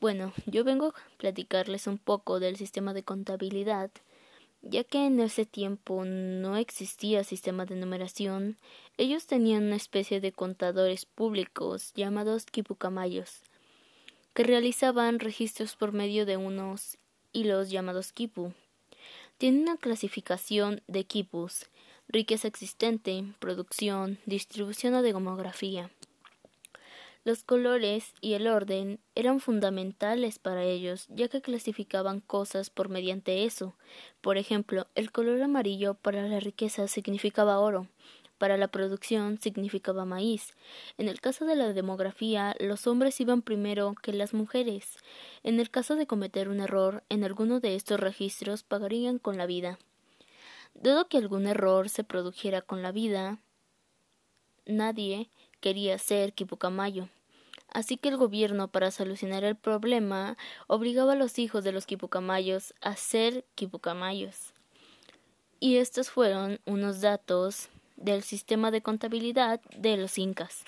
Bueno, yo vengo a platicarles un poco del sistema de contabilidad, ya que en ese tiempo no existía sistema de numeración, ellos tenían una especie de contadores públicos llamados kipucamayos, que realizaban registros por medio de unos hilos llamados kipu. Tiene una clasificación de kipus, riqueza existente, producción, distribución o demografía. Los colores y el orden eran fundamentales para ellos, ya que clasificaban cosas por mediante eso. Por ejemplo, el color amarillo para la riqueza significaba oro, para la producción significaba maíz. En el caso de la demografía, los hombres iban primero que las mujeres. En el caso de cometer un error en alguno de estos registros, pagarían con la vida. Dado que algún error se produjera con la vida, nadie quería ser Quipucamayo. Así que el gobierno, para solucionar el problema, obligaba a los hijos de los Quipucamayos a ser Quipucamayos. Y estos fueron unos datos del sistema de contabilidad de los incas.